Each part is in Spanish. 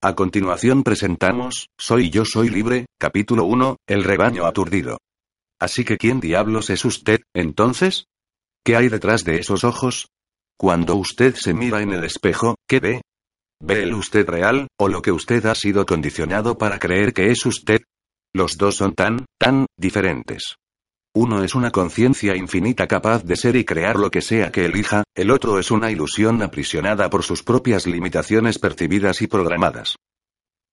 a continuación presentamos, Soy yo soy libre, capítulo 1, El rebaño aturdido. Así que ¿quién diablos es usted, entonces? ¿Qué hay detrás de esos ojos? Cuando usted se mira en el espejo, ¿qué ve? ¿Ve el usted real, o lo que usted ha sido condicionado para creer que es usted? Los dos son tan, tan, diferentes. Uno es una conciencia infinita capaz de ser y crear lo que sea que elija, el otro es una ilusión aprisionada por sus propias limitaciones percibidas y programadas.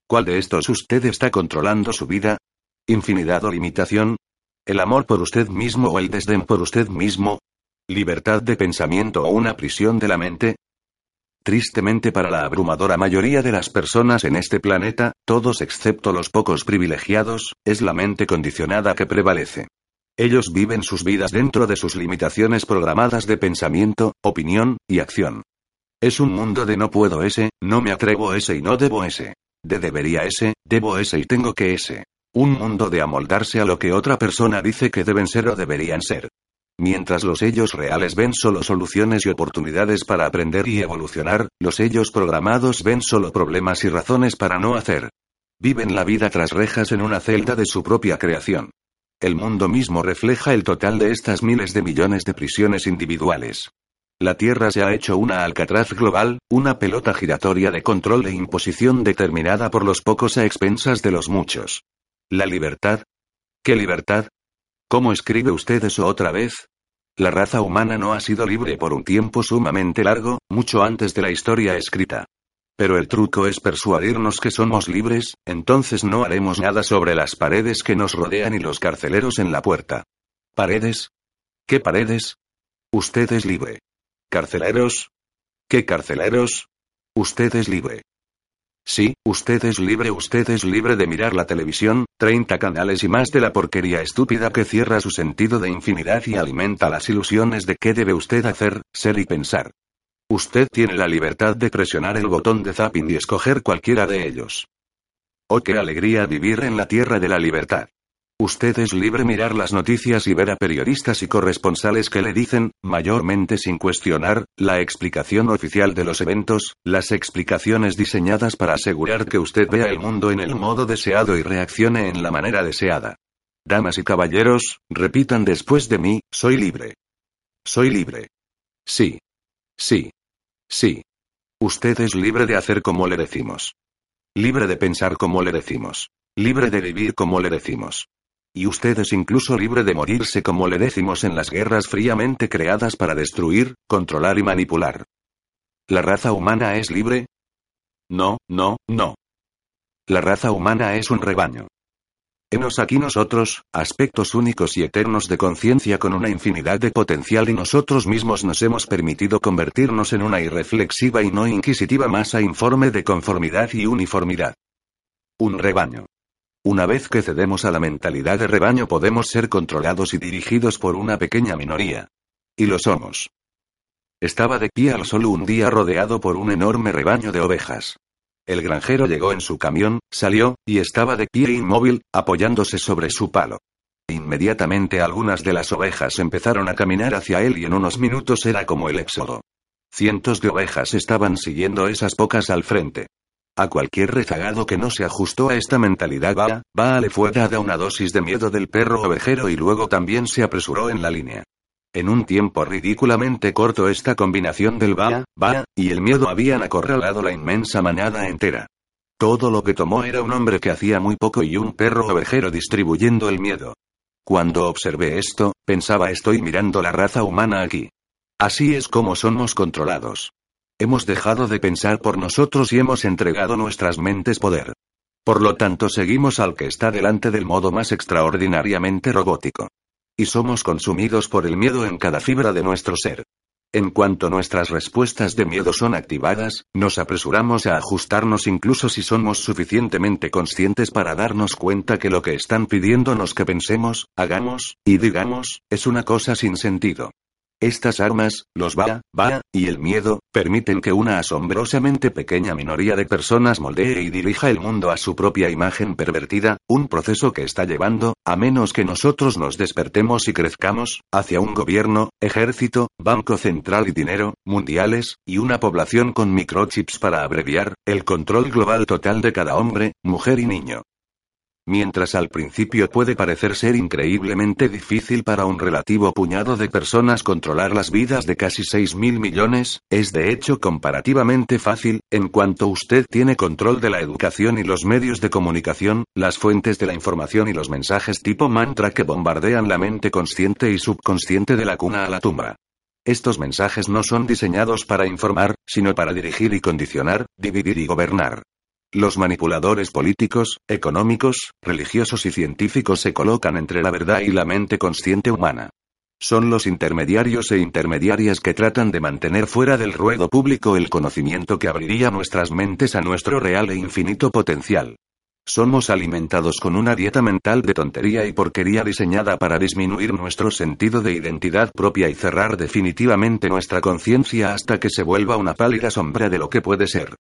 ¿Cuál de estos usted está controlando su vida? ¿Infinidad o limitación? ¿El amor por usted mismo o el desdén por usted mismo? ¿Libertad de pensamiento o una prisión de la mente? Tristemente para la abrumadora mayoría de las personas en este planeta, todos excepto los pocos privilegiados, es la mente condicionada que prevalece. Ellos viven sus vidas dentro de sus limitaciones programadas de pensamiento, opinión, y acción. Es un mundo de no puedo ese, no me atrevo ese y no debo ese. De debería ese, debo ese y tengo que ese. Un mundo de amoldarse a lo que otra persona dice que deben ser o deberían ser. Mientras los ellos reales ven solo soluciones y oportunidades para aprender y evolucionar, los ellos programados ven solo problemas y razones para no hacer. Viven la vida tras rejas en una celda de su propia creación. El mundo mismo refleja el total de estas miles de millones de prisiones individuales. La Tierra se ha hecho una alcatraz global, una pelota giratoria de control e imposición determinada por los pocos a expensas de los muchos. ¿La libertad? ¿Qué libertad? ¿Cómo escribe usted eso otra vez? La raza humana no ha sido libre por un tiempo sumamente largo, mucho antes de la historia escrita. Pero el truco es persuadirnos que somos libres, entonces no haremos nada sobre las paredes que nos rodean y los carceleros en la puerta. ¿Paredes? ¿Qué paredes? Usted es libre. ¿Carceleros? ¿Qué carceleros? Usted es libre. Sí, usted es libre, usted es libre de mirar la televisión, 30 canales y más de la porquería estúpida que cierra su sentido de infinidad y alimenta las ilusiones de qué debe usted hacer, ser y pensar. Usted tiene la libertad de presionar el botón de zapping y escoger cualquiera de ellos. Oh, qué alegría vivir en la tierra de la libertad. Usted es libre mirar las noticias y ver a periodistas y corresponsales que le dicen, mayormente sin cuestionar, la explicación oficial de los eventos, las explicaciones diseñadas para asegurar que usted vea el mundo en el modo deseado y reaccione en la manera deseada. Damas y caballeros, repitan después de mí, soy libre. Soy libre. Sí. Sí. Sí. Usted es libre de hacer como le decimos. Libre de pensar como le decimos. Libre de vivir como le decimos. Y usted es incluso libre de morirse como le decimos en las guerras fríamente creadas para destruir, controlar y manipular. ¿La raza humana es libre? No, no, no. La raza humana es un rebaño. Henos aquí nosotros, aspectos únicos y eternos de conciencia con una infinidad de potencial y nosotros mismos nos hemos permitido convertirnos en una irreflexiva y no inquisitiva masa informe de conformidad y uniformidad. Un rebaño. Una vez que cedemos a la mentalidad de rebaño podemos ser controlados y dirigidos por una pequeña minoría. Y lo somos. Estaba de pie al sol un día rodeado por un enorme rebaño de ovejas. El granjero llegó en su camión, salió, y estaba de pie inmóvil, apoyándose sobre su palo. Inmediatamente algunas de las ovejas empezaron a caminar hacia él y en unos minutos era como el éxodo. Cientos de ovejas estaban siguiendo esas pocas al frente. A cualquier rezagado que no se ajustó a esta mentalidad va, va le fue dada una dosis de miedo del perro ovejero y luego también se apresuró en la línea. En un tiempo ridículamente corto esta combinación del va, va, y el miedo habían acorralado la inmensa manada entera. Todo lo que tomó era un hombre que hacía muy poco y un perro ovejero distribuyendo el miedo. Cuando observé esto, pensaba estoy mirando la raza humana aquí. Así es como somos controlados. Hemos dejado de pensar por nosotros y hemos entregado nuestras mentes poder. Por lo tanto seguimos al que está delante del modo más extraordinariamente robótico y somos consumidos por el miedo en cada fibra de nuestro ser. En cuanto nuestras respuestas de miedo son activadas, nos apresuramos a ajustarnos incluso si somos suficientemente conscientes para darnos cuenta que lo que están pidiéndonos que pensemos, hagamos, y digamos, es una cosa sin sentido. Estas armas, los va, va, y el miedo, permiten que una asombrosamente pequeña minoría de personas moldee y dirija el mundo a su propia imagen pervertida, un proceso que está llevando, a menos que nosotros nos despertemos y crezcamos, hacia un gobierno, ejército, banco central y dinero, mundiales, y una población con microchips para abreviar, el control global total de cada hombre, mujer y niño. Mientras al principio puede parecer ser increíblemente difícil para un relativo puñado de personas controlar las vidas de casi 6 mil millones, es de hecho comparativamente fácil, en cuanto usted tiene control de la educación y los medios de comunicación, las fuentes de la información y los mensajes tipo mantra que bombardean la mente consciente y subconsciente de la cuna a la tumba. Estos mensajes no son diseñados para informar, sino para dirigir y condicionar, dividir y gobernar. Los manipuladores políticos, económicos, religiosos y científicos se colocan entre la verdad y la mente consciente humana. Son los intermediarios e intermediarias que tratan de mantener fuera del ruedo público el conocimiento que abriría nuestras mentes a nuestro real e infinito potencial. Somos alimentados con una dieta mental de tontería y porquería diseñada para disminuir nuestro sentido de identidad propia y cerrar definitivamente nuestra conciencia hasta que se vuelva una pálida sombra de lo que puede ser.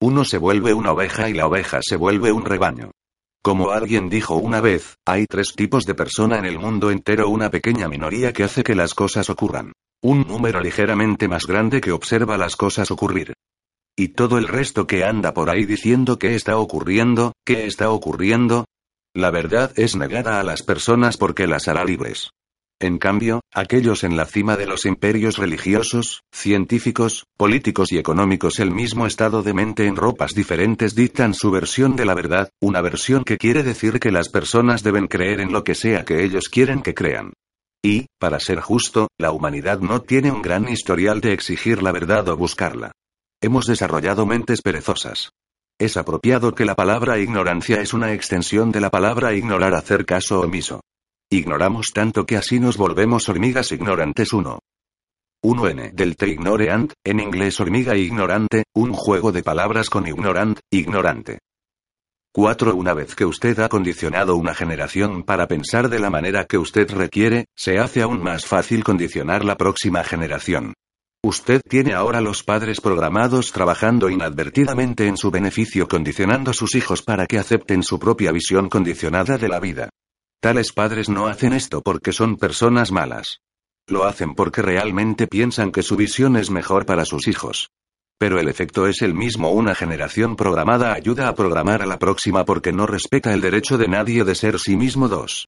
Uno se vuelve una oveja y la oveja se vuelve un rebaño. Como alguien dijo una vez, hay tres tipos de persona en el mundo entero, una pequeña minoría que hace que las cosas ocurran. Un número ligeramente más grande que observa las cosas ocurrir. Y todo el resto que anda por ahí diciendo qué está ocurriendo, qué está ocurriendo. La verdad es negada a las personas porque las hará libres. En cambio, aquellos en la cima de los imperios religiosos, científicos, políticos y económicos el mismo estado de mente en ropas diferentes dictan su versión de la verdad, una versión que quiere decir que las personas deben creer en lo que sea que ellos quieren que crean. Y, para ser justo, la humanidad no tiene un gran historial de exigir la verdad o buscarla. Hemos desarrollado mentes perezosas. Es apropiado que la palabra ignorancia es una extensión de la palabra ignorar hacer caso omiso. Ignoramos tanto que así nos volvemos hormigas ignorantes 1. 1N del te ignoreant, en inglés hormiga ignorante, un juego de palabras con ignorant, ignorante. 4. Una vez que usted ha condicionado una generación para pensar de la manera que usted requiere, se hace aún más fácil condicionar la próxima generación. Usted tiene ahora los padres programados trabajando inadvertidamente en su beneficio condicionando a sus hijos para que acepten su propia visión condicionada de la vida. Tales padres no hacen esto porque son personas malas. Lo hacen porque realmente piensan que su visión es mejor para sus hijos. Pero el efecto es el mismo. Una generación programada ayuda a programar a la próxima porque no respeta el derecho de nadie de ser sí mismo. 2.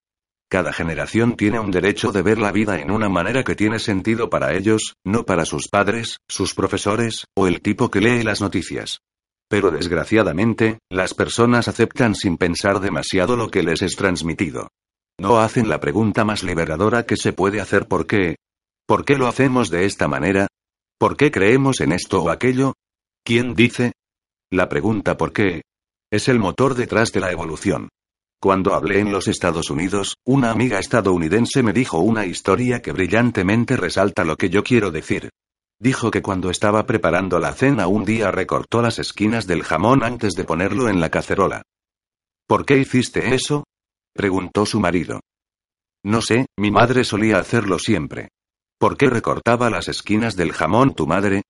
Cada generación tiene un derecho de ver la vida en una manera que tiene sentido para ellos, no para sus padres, sus profesores, o el tipo que lee las noticias. Pero desgraciadamente, las personas aceptan sin pensar demasiado lo que les es transmitido. No hacen la pregunta más liberadora que se puede hacer ¿por qué? ¿Por qué lo hacemos de esta manera? ¿Por qué creemos en esto o aquello? ¿Quién dice? La pregunta ¿por qué? Es el motor detrás de la evolución. Cuando hablé en los Estados Unidos, una amiga estadounidense me dijo una historia que brillantemente resalta lo que yo quiero decir. Dijo que cuando estaba preparando la cena un día recortó las esquinas del jamón antes de ponerlo en la cacerola. ¿Por qué hiciste eso? Preguntó su marido. No sé, mi madre solía hacerlo siempre. ¿Por qué recortaba las esquinas del jamón tu madre?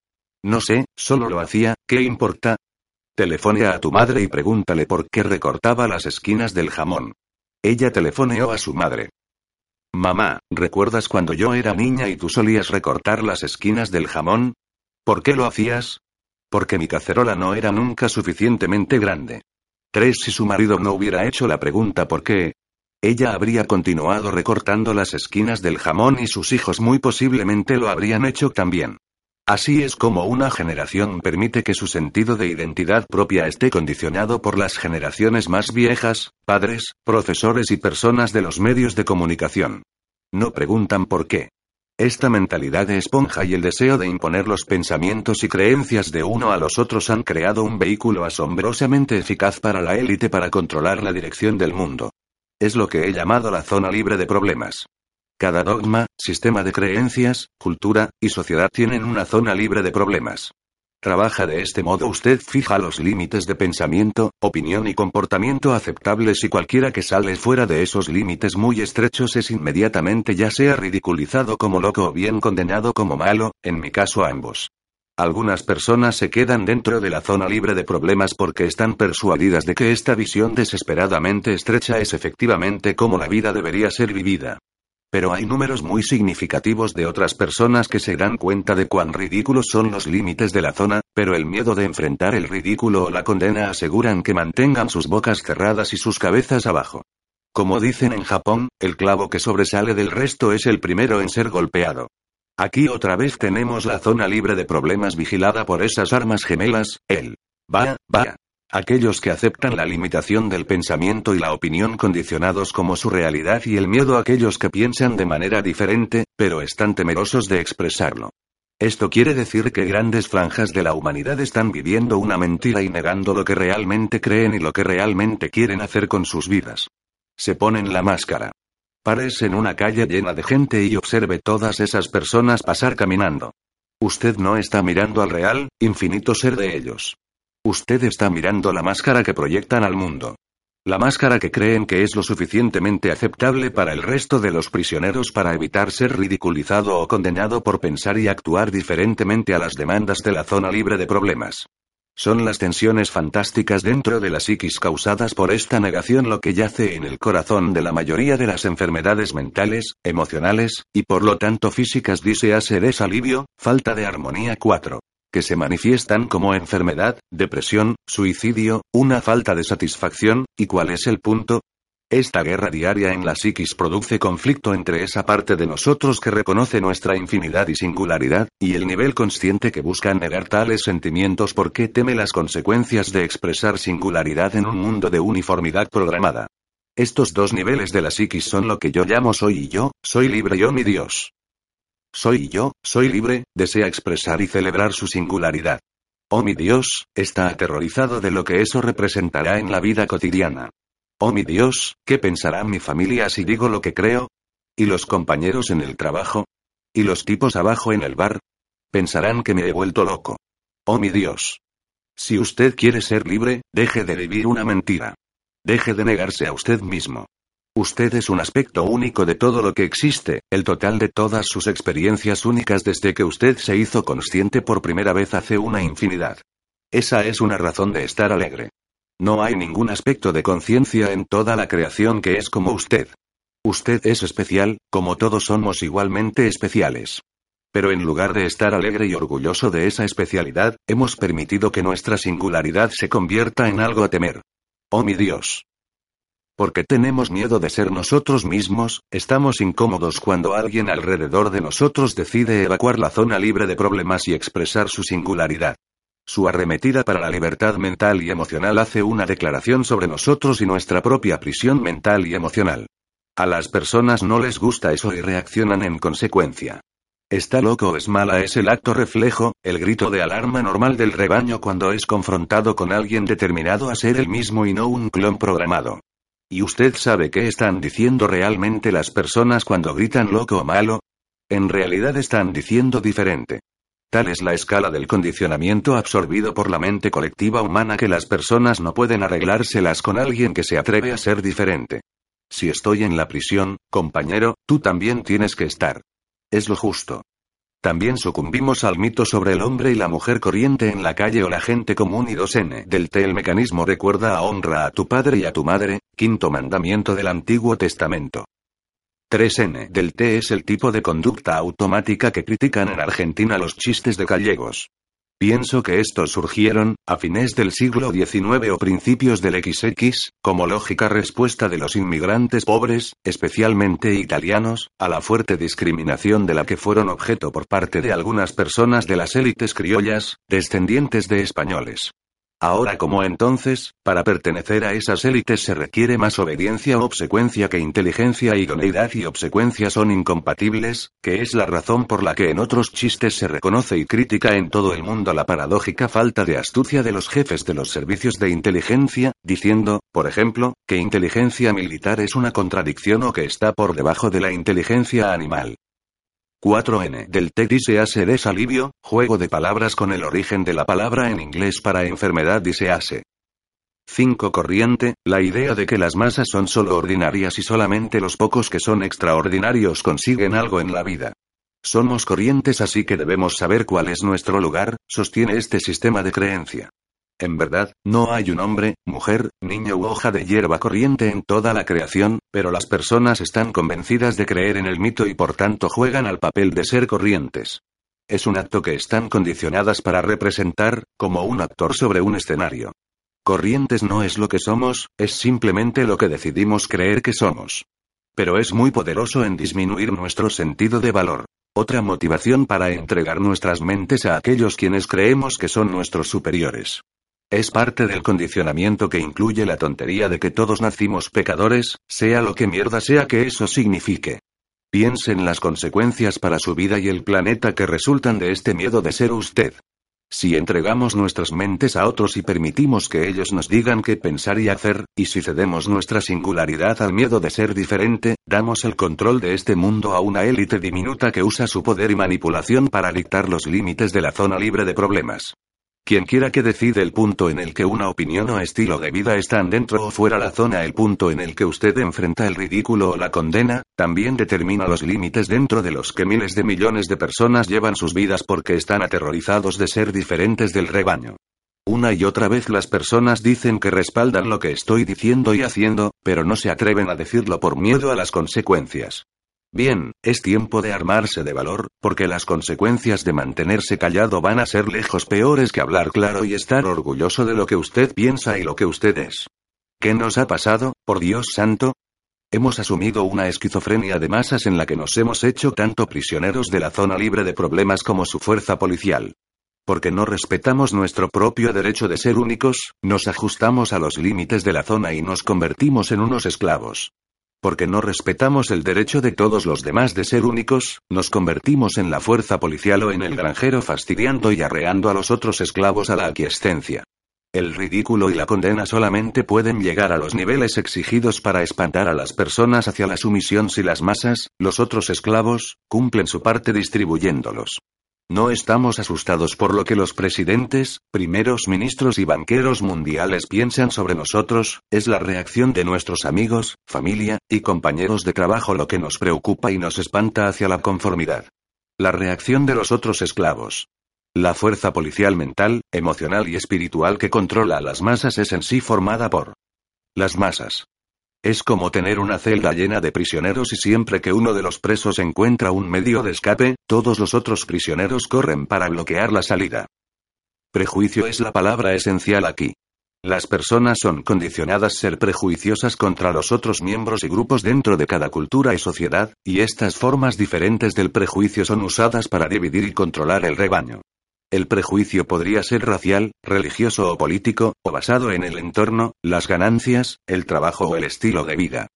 No sé, solo lo hacía, ¿qué importa? Telefonea a tu madre y pregúntale por qué recortaba las esquinas del jamón. Ella telefoneó a su madre. Mamá, ¿recuerdas cuando yo era niña y tú solías recortar las esquinas del jamón? ¿Por qué lo hacías? Porque mi cacerola no era nunca suficientemente grande. 3. Si su marido no hubiera hecho la pregunta por qué, ella habría continuado recortando las esquinas del jamón y sus hijos muy posiblemente lo habrían hecho también. Así es como una generación permite que su sentido de identidad propia esté condicionado por las generaciones más viejas, padres, profesores y personas de los medios de comunicación. No preguntan por qué. Esta mentalidad de esponja y el deseo de imponer los pensamientos y creencias de uno a los otros han creado un vehículo asombrosamente eficaz para la élite para controlar la dirección del mundo. Es lo que he llamado la zona libre de problemas. Cada dogma, sistema de creencias, cultura, y sociedad tienen una zona libre de problemas. Trabaja de este modo usted fija los límites de pensamiento, opinión y comportamiento aceptables y cualquiera que sale fuera de esos límites muy estrechos es inmediatamente ya sea ridiculizado como loco o bien condenado como malo, en mi caso ambos. Algunas personas se quedan dentro de la zona libre de problemas porque están persuadidas de que esta visión desesperadamente estrecha es efectivamente como la vida debería ser vivida. Pero hay números muy significativos de otras personas que se dan cuenta de cuán ridículos son los límites de la zona, pero el miedo de enfrentar el ridículo o la condena aseguran que mantengan sus bocas cerradas y sus cabezas abajo. Como dicen en Japón, el clavo que sobresale del resto es el primero en ser golpeado. Aquí otra vez tenemos la zona libre de problemas vigilada por esas armas gemelas, el va, va, Aquellos que aceptan la limitación del pensamiento y la opinión condicionados como su realidad y el miedo a aquellos que piensan de manera diferente, pero están temerosos de expresarlo. Esto quiere decir que grandes franjas de la humanidad están viviendo una mentira y negando lo que realmente creen y lo que realmente quieren hacer con sus vidas. Se ponen la máscara. Párese en una calle llena de gente y observe todas esas personas pasar caminando. Usted no está mirando al real, infinito ser de ellos. Usted está mirando la máscara que proyectan al mundo. La máscara que creen que es lo suficientemente aceptable para el resto de los prisioneros para evitar ser ridiculizado o condenado por pensar y actuar diferentemente a las demandas de la zona libre de problemas. Son las tensiones fantásticas dentro de la psiquis causadas por esta negación lo que yace en el corazón de la mayoría de las enfermedades mentales, emocionales, y por lo tanto físicas dícease desalivio, falta de armonía 4 que se manifiestan como enfermedad, depresión, suicidio, una falta de satisfacción, ¿y cuál es el punto? Esta guerra diaria en la psiquis produce conflicto entre esa parte de nosotros que reconoce nuestra infinidad y singularidad, y el nivel consciente que busca negar tales sentimientos porque teme las consecuencias de expresar singularidad en un mundo de uniformidad programada. Estos dos niveles de la psiquis son lo que yo llamo soy y yo, soy libre yo mi Dios. Soy yo, soy libre, desea expresar y celebrar su singularidad. Oh mi Dios, está aterrorizado de lo que eso representará en la vida cotidiana. Oh mi Dios, ¿qué pensará mi familia si digo lo que creo? ¿Y los compañeros en el trabajo? ¿Y los tipos abajo en el bar? Pensarán que me he vuelto loco. Oh mi Dios. Si usted quiere ser libre, deje de vivir una mentira. Deje de negarse a usted mismo. Usted es un aspecto único de todo lo que existe, el total de todas sus experiencias únicas desde que usted se hizo consciente por primera vez hace una infinidad. Esa es una razón de estar alegre. No hay ningún aspecto de conciencia en toda la creación que es como usted. Usted es especial, como todos somos igualmente especiales. Pero en lugar de estar alegre y orgulloso de esa especialidad, hemos permitido que nuestra singularidad se convierta en algo a temer. Oh mi Dios. Porque tenemos miedo de ser nosotros mismos, estamos incómodos cuando alguien alrededor de nosotros decide evacuar la zona libre de problemas y expresar su singularidad. Su arremetida para la libertad mental y emocional hace una declaración sobre nosotros y nuestra propia prisión mental y emocional. A las personas no les gusta eso y reaccionan en consecuencia. Está loco o es mala es el acto reflejo, el grito de alarma normal del rebaño cuando es confrontado con alguien determinado a ser el mismo y no un clon programado. ¿Y usted sabe qué están diciendo realmente las personas cuando gritan loco o malo? En realidad están diciendo diferente. Tal es la escala del condicionamiento absorbido por la mente colectiva humana que las personas no pueden arreglárselas con alguien que se atreve a ser diferente. Si estoy en la prisión, compañero, tú también tienes que estar. Es lo justo. También sucumbimos al mito sobre el hombre y la mujer corriente en la calle o la gente común y 2N. Del T el mecanismo recuerda a honra a tu padre y a tu madre, quinto mandamiento del Antiguo Testamento. 3N del T es el tipo de conducta automática que critican en Argentina los chistes de gallegos. Pienso que estos surgieron, a fines del siglo XIX o principios del XX, como lógica respuesta de los inmigrantes pobres, especialmente italianos, a la fuerte discriminación de la que fueron objeto por parte de algunas personas de las élites criollas, descendientes de españoles. Ahora como entonces, para pertenecer a esas élites se requiere más obediencia o obsecuencia que inteligencia idoneidad y obsecuencia son incompatibles, que es la razón por la que en otros chistes se reconoce y critica en todo el mundo la paradójica falta de astucia de los jefes de los servicios de inteligencia, diciendo, por ejemplo, que inteligencia militar es una contradicción o que está por debajo de la inteligencia animal. 4N del T disease desalivio, juego de palabras con el origen de la palabra en inglés para enfermedad disease. 5 Corriente, la idea de que las masas son solo ordinarias y solamente los pocos que son extraordinarios consiguen algo en la vida. Somos corrientes así que debemos saber cuál es nuestro lugar, sostiene este sistema de creencia. En verdad, no hay un hombre, mujer, niño u hoja de hierba corriente en toda la creación, pero las personas están convencidas de creer en el mito y por tanto juegan al papel de ser corrientes. Es un acto que están condicionadas para representar, como un actor sobre un escenario. Corrientes no es lo que somos, es simplemente lo que decidimos creer que somos. Pero es muy poderoso en disminuir nuestro sentido de valor. Otra motivación para entregar nuestras mentes a aquellos quienes creemos que son nuestros superiores. Es parte del condicionamiento que incluye la tontería de que todos nacimos pecadores, sea lo que mierda sea que eso signifique. Piense en las consecuencias para su vida y el planeta que resultan de este miedo de ser usted. Si entregamos nuestras mentes a otros y permitimos que ellos nos digan qué pensar y hacer, y si cedemos nuestra singularidad al miedo de ser diferente, damos el control de este mundo a una élite diminuta que usa su poder y manipulación para dictar los límites de la zona libre de problemas. Quien quiera que decide el punto en el que una opinión o estilo de vida están dentro o fuera la zona, el punto en el que usted enfrenta el ridículo o la condena, también determina los límites dentro de los que miles de millones de personas llevan sus vidas porque están aterrorizados de ser diferentes del rebaño. Una y otra vez las personas dicen que respaldan lo que estoy diciendo y haciendo, pero no se atreven a decirlo por miedo a las consecuencias. Bien, es tiempo de armarse de valor, porque las consecuencias de mantenerse callado van a ser lejos peores que hablar claro y estar orgulloso de lo que usted piensa y lo que usted es. ¿Qué nos ha pasado, por Dios santo? Hemos asumido una esquizofrenia de masas en la que nos hemos hecho tanto prisioneros de la zona libre de problemas como su fuerza policial. Porque no respetamos nuestro propio derecho de ser únicos, nos ajustamos a los límites de la zona y nos convertimos en unos esclavos. Porque no respetamos el derecho de todos los demás de ser únicos, nos convertimos en la fuerza policial o en el granjero fastidiando y arreando a los otros esclavos a la aquiescencia. El ridículo y la condena solamente pueden llegar a los niveles exigidos para espantar a las personas hacia la sumisión si las masas, los otros esclavos, cumplen su parte distribuyéndolos. No estamos asustados por lo que los presidentes, primeros ministros y banqueros mundiales piensan sobre nosotros, es la reacción de nuestros amigos, familia, y compañeros de trabajo lo que nos preocupa y nos espanta hacia la conformidad. La reacción de los otros esclavos. La fuerza policial mental, emocional y espiritual que controla a las masas es en sí formada por las masas. Es como tener una celda llena de prisioneros y siempre que uno de los presos encuentra un medio de escape, todos los otros prisioneros corren para bloquear la salida. Prejuicio es la palabra esencial aquí. Las personas son condicionadas a ser prejuiciosas contra los otros miembros y grupos dentro de cada cultura y sociedad, y estas formas diferentes del prejuicio son usadas para dividir y controlar el rebaño. El prejuicio podría ser racial, religioso o político, o basado en el entorno, las ganancias, el trabajo o el estilo de vida.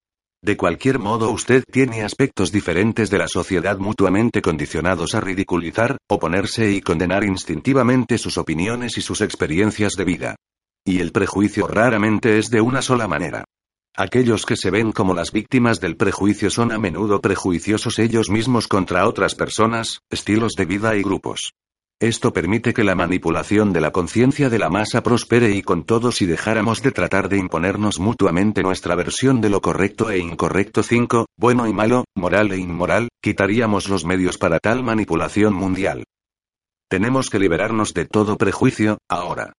De cualquier modo usted tiene aspectos diferentes de la sociedad mutuamente condicionados a ridiculizar, oponerse y condenar instintivamente sus opiniones y sus experiencias de vida. Y el prejuicio raramente es de una sola manera. Aquellos que se ven como las víctimas del prejuicio son a menudo prejuiciosos ellos mismos contra otras personas, estilos de vida y grupos. Esto permite que la manipulación de la conciencia de la masa prospere y con todo si dejáramos de tratar de imponernos mutuamente nuestra versión de lo correcto e incorrecto 5, bueno y malo, moral e inmoral, quitaríamos los medios para tal manipulación mundial. Tenemos que liberarnos de todo prejuicio, ahora.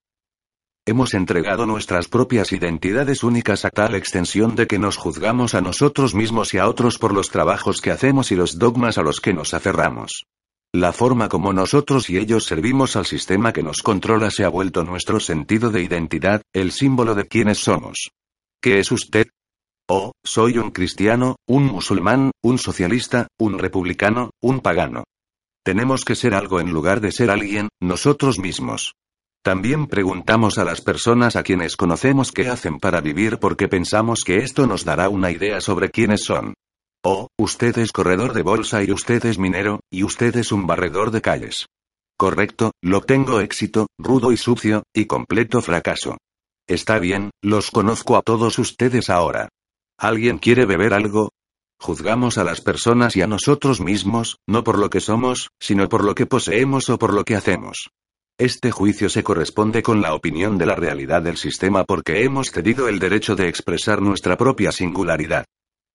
Hemos entregado nuestras propias identidades únicas a tal extensión de que nos juzgamos a nosotros mismos y a otros por los trabajos que hacemos y los dogmas a los que nos aferramos. La forma como nosotros y ellos servimos al sistema que nos controla se ha vuelto nuestro sentido de identidad, el símbolo de quiénes somos. ¿Qué es usted? Oh, soy un cristiano, un musulmán, un socialista, un republicano, un pagano. Tenemos que ser algo en lugar de ser alguien, nosotros mismos. También preguntamos a las personas a quienes conocemos qué hacen para vivir porque pensamos que esto nos dará una idea sobre quiénes son. Oh, usted es corredor de bolsa y usted es minero, y usted es un barredor de calles. Correcto, lo tengo éxito, rudo y sucio, y completo fracaso. Está bien, los conozco a todos ustedes ahora. ¿Alguien quiere beber algo? Juzgamos a las personas y a nosotros mismos, no por lo que somos, sino por lo que poseemos o por lo que hacemos. Este juicio se corresponde con la opinión de la realidad del sistema porque hemos cedido el derecho de expresar nuestra propia singularidad.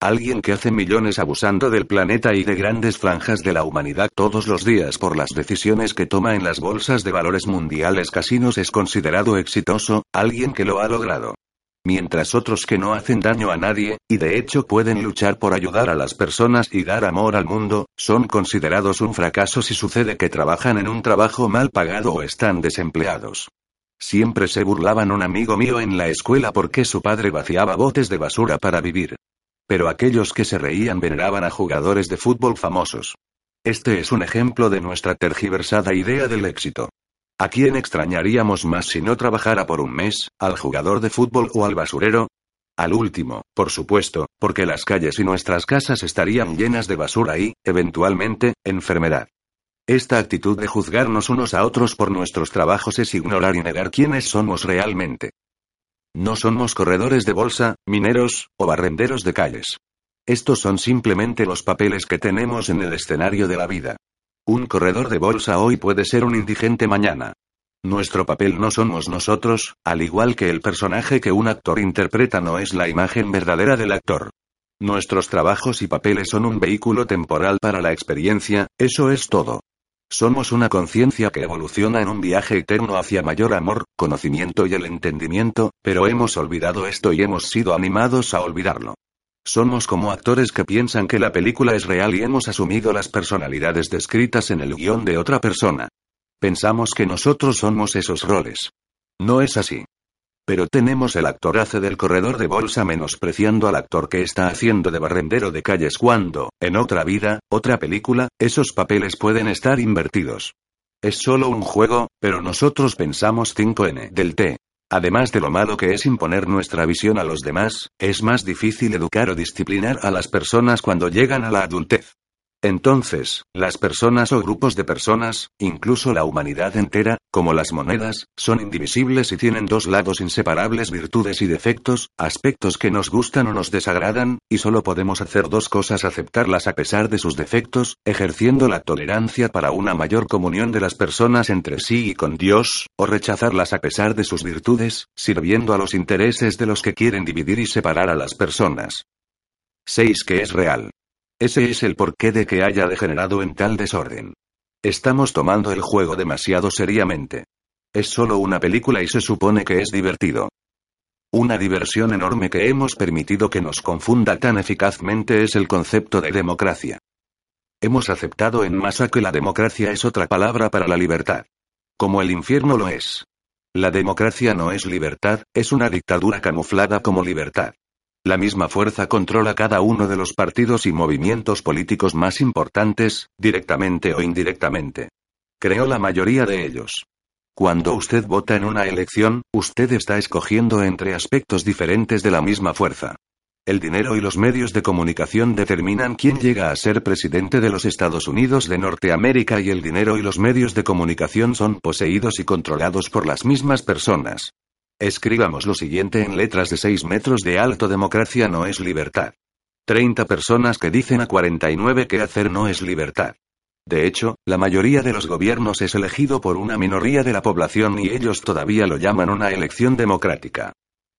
Alguien que hace millones abusando del planeta y de grandes franjas de la humanidad todos los días por las decisiones que toma en las bolsas de valores mundiales casinos es considerado exitoso, alguien que lo ha logrado. Mientras otros que no hacen daño a nadie, y de hecho pueden luchar por ayudar a las personas y dar amor al mundo, son considerados un fracaso si sucede que trabajan en un trabajo mal pagado o están desempleados. Siempre se burlaban un amigo mío en la escuela porque su padre vaciaba botes de basura para vivir. Pero aquellos que se reían veneraban a jugadores de fútbol famosos. Este es un ejemplo de nuestra tergiversada idea del éxito. ¿A quién extrañaríamos más si no trabajara por un mes, al jugador de fútbol o al basurero? Al último, por supuesto, porque las calles y nuestras casas estarían llenas de basura y, eventualmente, enfermedad. Esta actitud de juzgarnos unos a otros por nuestros trabajos es ignorar y negar quiénes somos realmente. No somos corredores de bolsa, mineros, o barrenderos de calles. Estos son simplemente los papeles que tenemos en el escenario de la vida. Un corredor de bolsa hoy puede ser un indigente mañana. Nuestro papel no somos nosotros, al igual que el personaje que un actor interpreta no es la imagen verdadera del actor. Nuestros trabajos y papeles son un vehículo temporal para la experiencia, eso es todo. Somos una conciencia que evoluciona en un viaje eterno hacia mayor amor, conocimiento y el entendimiento, pero hemos olvidado esto y hemos sido animados a olvidarlo. Somos como actores que piensan que la película es real y hemos asumido las personalidades descritas en el guion de otra persona. Pensamos que nosotros somos esos roles. No es así. Pero tenemos el actor hace del corredor de bolsa menospreciando al actor que está haciendo de barrendero de calles cuando, en otra vida, otra película, esos papeles pueden estar invertidos. Es solo un juego, pero nosotros pensamos 5N del T. Además de lo malo que es imponer nuestra visión a los demás, es más difícil educar o disciplinar a las personas cuando llegan a la adultez. Entonces, las personas o grupos de personas, incluso la humanidad entera, como las monedas, son indivisibles y tienen dos lados inseparables virtudes y defectos, aspectos que nos gustan o nos desagradan, y solo podemos hacer dos cosas aceptarlas a pesar de sus defectos, ejerciendo la tolerancia para una mayor comunión de las personas entre sí y con Dios, o rechazarlas a pesar de sus virtudes, sirviendo a los intereses de los que quieren dividir y separar a las personas. 6. Que es real. Ese es el porqué de que haya degenerado en tal desorden. Estamos tomando el juego demasiado seriamente. Es solo una película y se supone que es divertido. Una diversión enorme que hemos permitido que nos confunda tan eficazmente es el concepto de democracia. Hemos aceptado en masa que la democracia es otra palabra para la libertad. Como el infierno lo es. La democracia no es libertad, es una dictadura camuflada como libertad. La misma fuerza controla cada uno de los partidos y movimientos políticos más importantes, directamente o indirectamente. Creó la mayoría de ellos. Cuando usted vota en una elección, usted está escogiendo entre aspectos diferentes de la misma fuerza. El dinero y los medios de comunicación determinan quién llega a ser presidente de los Estados Unidos de Norteamérica y el dinero y los medios de comunicación son poseídos y controlados por las mismas personas. Escribamos lo siguiente en letras de 6 metros de alto. Democracia no es libertad. 30 personas que dicen a 49 que hacer no es libertad. De hecho, la mayoría de los gobiernos es elegido por una minoría de la población y ellos todavía lo llaman una elección democrática.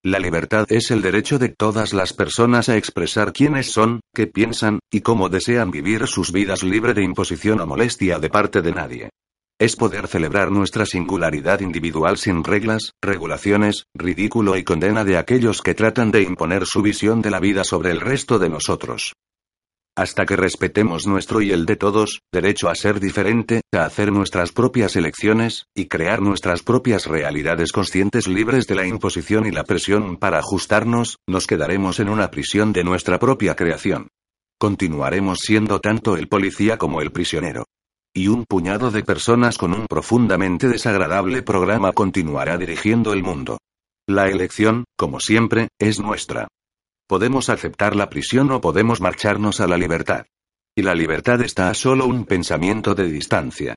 La libertad es el derecho de todas las personas a expresar quiénes son, qué piensan, y cómo desean vivir sus vidas libre de imposición o molestia de parte de nadie. Es poder celebrar nuestra singularidad individual sin reglas, regulaciones, ridículo y condena de aquellos que tratan de imponer su visión de la vida sobre el resto de nosotros. Hasta que respetemos nuestro y el de todos, derecho a ser diferente, a hacer nuestras propias elecciones, y crear nuestras propias realidades conscientes libres de la imposición y la presión para ajustarnos, nos quedaremos en una prisión de nuestra propia creación. Continuaremos siendo tanto el policía como el prisionero. Y un puñado de personas con un profundamente desagradable programa continuará dirigiendo el mundo. La elección, como siempre, es nuestra. Podemos aceptar la prisión o podemos marcharnos a la libertad. Y la libertad está a solo un pensamiento de distancia.